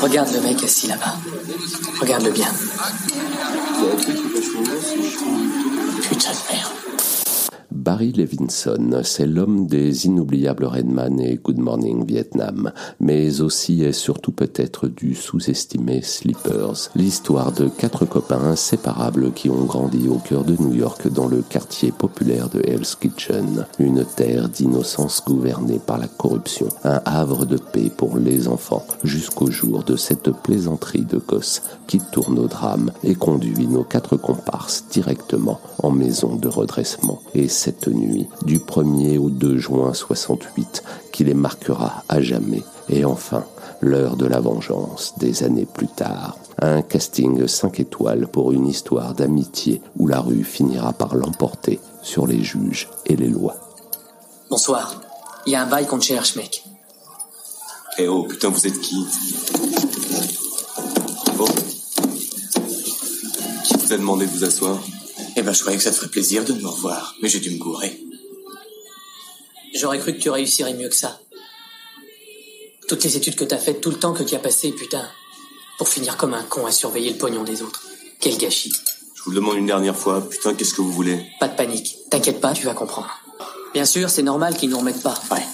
Regarde le mec assis là-bas. Regarde-le bien. Putain de merde. Barry Levinson, c'est l'homme des inoubliables Redman et Good Morning Vietnam, mais aussi et surtout peut-être du sous-estimé Sleepers, l'histoire de quatre copains inséparables qui ont grandi au cœur de New York dans le quartier populaire de Hell's Kitchen, une terre d'innocence gouvernée par la corruption, un havre de paix pour les enfants, jusqu'au jour de cette plaisanterie de gosse qui tourne au drame et conduit nos quatre comparses directement en maison de redressement. Et cette nuit, du 1er au 2 juin 68, qui les marquera à jamais. Et enfin, l'heure de la vengeance, des années plus tard. Un casting 5 étoiles pour une histoire d'amitié où la rue finira par l'emporter sur les juges et les lois. Bonsoir. Il y a un bail qu'on te cherche, mec. Eh oh, putain, vous êtes qui? Oh. Qui vous a demandé de vous asseoir? Eh ben, je croyais que ça te ferait plaisir de me revoir, mais j'ai dû me gourer. J'aurais cru que tu réussirais mieux que ça. Toutes les études que t'as faites, tout le temps que tu as passé, putain. Pour finir comme un con à surveiller le pognon des autres. Quel gâchis. Je vous le demande une dernière fois, putain, qu'est-ce que vous voulez? Pas de panique. T'inquiète pas, tu vas comprendre. Bien sûr, c'est normal qu'ils nous remettent pas. Ouais.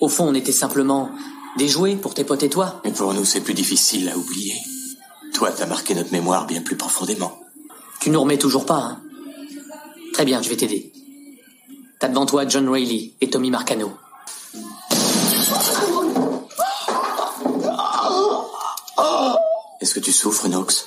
Au fond, on était simplement des jouets pour tes potes et toi. Mais pour nous, c'est plus difficile à oublier. Toi, t'as marqué notre mémoire bien plus profondément. Tu nous remets toujours pas, hein Très bien, je vais t'aider. T'as devant toi John Rayleigh et Tommy Marcano. Est-ce que tu souffres, Nox?